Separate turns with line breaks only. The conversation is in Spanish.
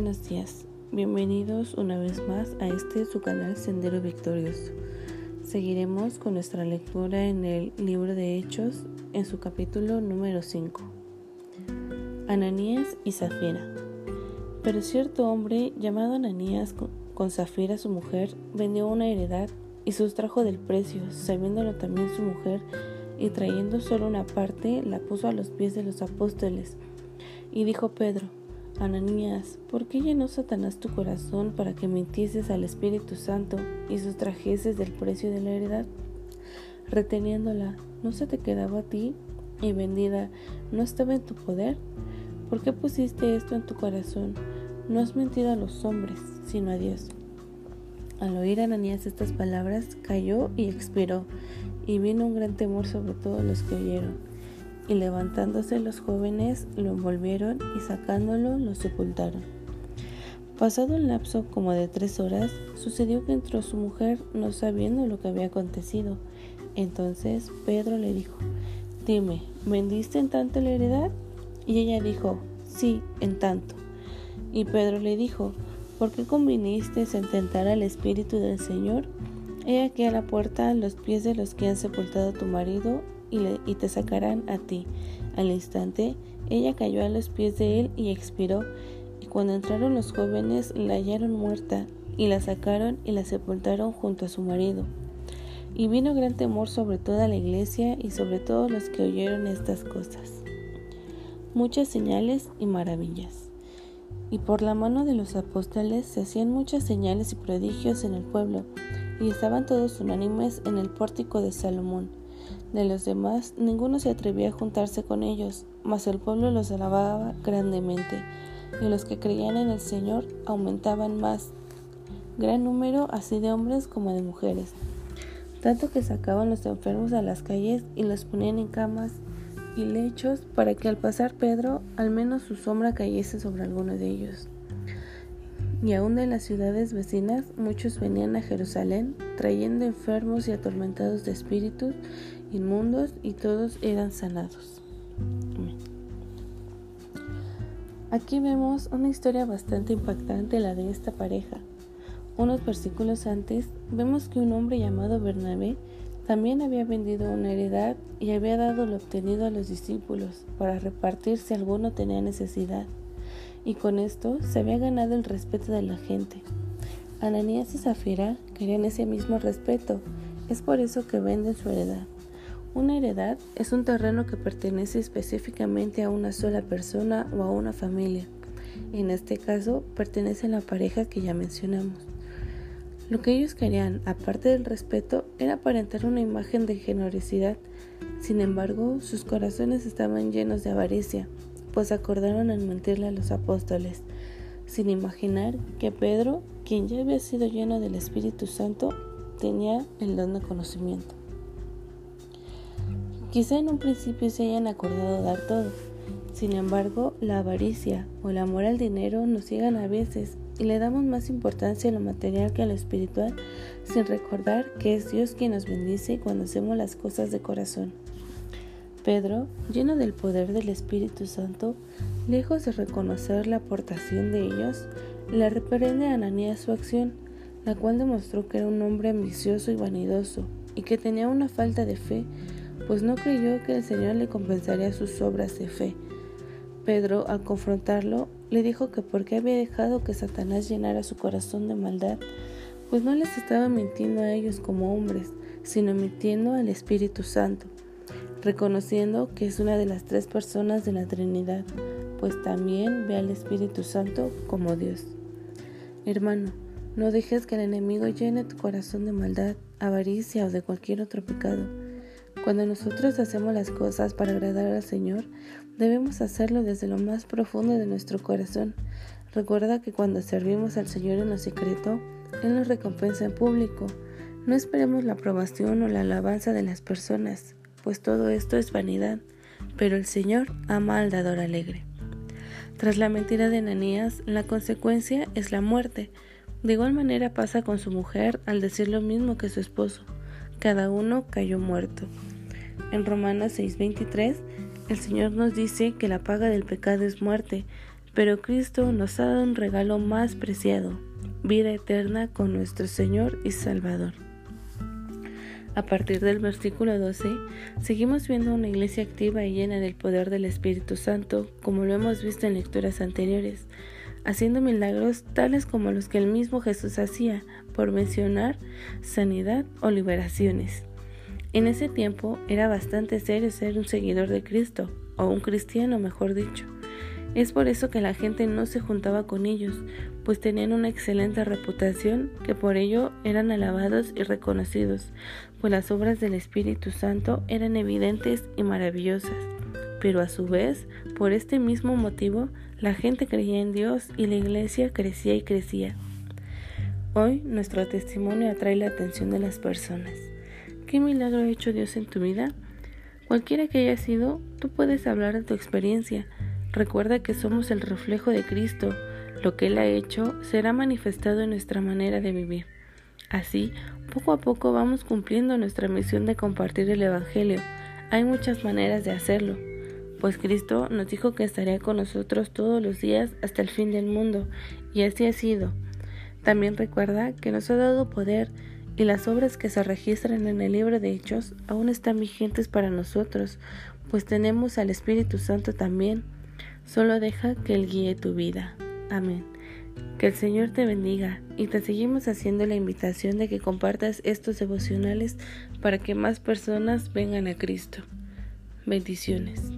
Buenos días, bienvenidos una vez más a este su canal Sendero Victorioso. Seguiremos con nuestra lectura en el libro de Hechos en su capítulo número 5. Ananías y Zafira. Pero cierto hombre llamado Ananías con Zafira su mujer vendió una heredad y sustrajo del precio, sabiéndolo también su mujer, y trayendo solo una parte la puso a los pies de los apóstoles. Y dijo Pedro, Ananías, ¿por qué llenó Satanás tu corazón para que mintieses al Espíritu Santo y sustrajeses del precio de la heredad? Reteniéndola, ¿no se te quedaba a ti? Y vendida, ¿no estaba en tu poder? ¿Por qué pusiste esto en tu corazón? No has mentido a los hombres, sino a Dios. Al oír Ananías estas palabras, cayó y expiró, y vino un gran temor sobre todos los que oyeron y levantándose los jóvenes lo envolvieron y sacándolo lo sepultaron. Pasado un lapso como de tres horas, sucedió que entró su mujer no sabiendo lo que había acontecido. Entonces Pedro le dijo, Dime, ¿vendiste en tanto la heredad? Y ella dijo, Sí, en tanto. Y Pedro le dijo, ¿por qué conviniste en tentar al Espíritu del Señor? He aquí a la puerta los pies de los que han sepultado a tu marido y, te sacarán a ti. Al instante, ella cayó a los pies de él y expiró. Y cuando entraron los jóvenes, la hallaron muerta, y la sacaron y la sepultaron junto a su marido. Y vino gran temor sobre toda la iglesia y sobre todos los que oyeron estas cosas. Muchas señales y maravillas. Y por la mano de los apóstoles se hacían muchas señales y prodigios en el pueblo, y estaban todos unánimes en el pórtico de Salomón. De los demás, ninguno se atrevía a juntarse con ellos, mas el pueblo los alababa grandemente, y los que creían en el Señor aumentaban más, gran número así de hombres como de mujeres, tanto que sacaban los enfermos a las calles y los ponían en camas y lechos para que al pasar Pedro al menos su sombra cayese sobre alguno de ellos. Y aún de las ciudades vecinas muchos venían a Jerusalén trayendo enfermos y atormentados de espíritus inmundos y todos eran sanados. Aquí vemos una historia bastante impactante, la de esta pareja. Unos versículos antes vemos que un hombre llamado Bernabé también había vendido una heredad y había dado lo obtenido a los discípulos para repartir si alguno tenía necesidad. Y con esto se había ganado el respeto de la gente. Ananías y Zafira querían ese mismo respeto, es por eso que venden su heredad. Una heredad es un terreno que pertenece específicamente a una sola persona o a una familia. En este caso, pertenece a la pareja que ya mencionamos. Lo que ellos querían, aparte del respeto, era aparentar una imagen de generosidad. Sin embargo, sus corazones estaban llenos de avaricia, pues acordaron en mentirle a los apóstoles, sin imaginar que Pedro, quien ya había sido lleno del Espíritu Santo, tenía el don de conocimiento. Quizá en un principio se hayan acordado dar todo. Sin embargo, la avaricia o el amor al dinero nos ciegan a veces y le damos más importancia a lo material que a lo espiritual sin recordar que es Dios quien nos bendice cuando hacemos las cosas de corazón. Pedro, lleno del poder del Espíritu Santo, lejos de reconocer la aportación de ellos, le reprende a Ananías su acción, la cual demostró que era un hombre ambicioso y vanidoso y que tenía una falta de fe pues no creyó que el Señor le compensaría sus obras de fe. Pedro, al confrontarlo, le dijo que por qué había dejado que Satanás llenara su corazón de maldad, pues no les estaba mintiendo a ellos como hombres, sino mintiendo al Espíritu Santo, reconociendo que es una de las tres personas de la Trinidad, pues también ve al Espíritu Santo como Dios. Hermano, no dejes que el enemigo llene tu corazón de maldad, avaricia o de cualquier otro pecado cuando nosotros hacemos las cosas para agradar al Señor, debemos hacerlo desde lo más profundo de nuestro corazón. Recuerda que cuando servimos al Señor en lo secreto, Él nos recompensa en público. No esperemos la aprobación o la alabanza de las personas, pues todo esto es vanidad, pero el Señor ama al dador alegre. Tras la mentira de Ananías, la consecuencia es la muerte. De igual manera pasa con su mujer al decir lo mismo que su esposo. Cada uno cayó muerto. En Romanos 6:23, el Señor nos dice que la paga del pecado es muerte, pero Cristo nos ha dado un regalo más preciado, vida eterna con nuestro Señor y Salvador. A partir del versículo 12, seguimos viendo una iglesia activa y llena del poder del Espíritu Santo, como lo hemos visto en lecturas anteriores, haciendo milagros tales como los que el mismo Jesús hacía, por mencionar sanidad o liberaciones. En ese tiempo era bastante serio ser un seguidor de Cristo, o un cristiano mejor dicho. Es por eso que la gente no se juntaba con ellos, pues tenían una excelente reputación que por ello eran alabados y reconocidos, pues las obras del Espíritu Santo eran evidentes y maravillosas. Pero a su vez, por este mismo motivo, la gente creía en Dios y la iglesia crecía y crecía. Hoy nuestro testimonio atrae la atención de las personas. ¿Qué milagro ha hecho Dios en tu vida? Cualquiera que haya sido, tú puedes hablar de tu experiencia. Recuerda que somos el reflejo de Cristo. Lo que Él ha hecho será manifestado en nuestra manera de vivir. Así, poco a poco vamos cumpliendo nuestra misión de compartir el Evangelio. Hay muchas maneras de hacerlo, pues Cristo nos dijo que estaría con nosotros todos los días hasta el fin del mundo, y así ha sido. También recuerda que nos ha dado poder y las obras que se registran en el libro de Hechos aún están vigentes para nosotros, pues tenemos al Espíritu Santo también. Solo deja que Él guíe tu vida. Amén. Que el Señor te bendiga y te seguimos haciendo la invitación de que compartas estos devocionales para que más personas vengan a Cristo. Bendiciones.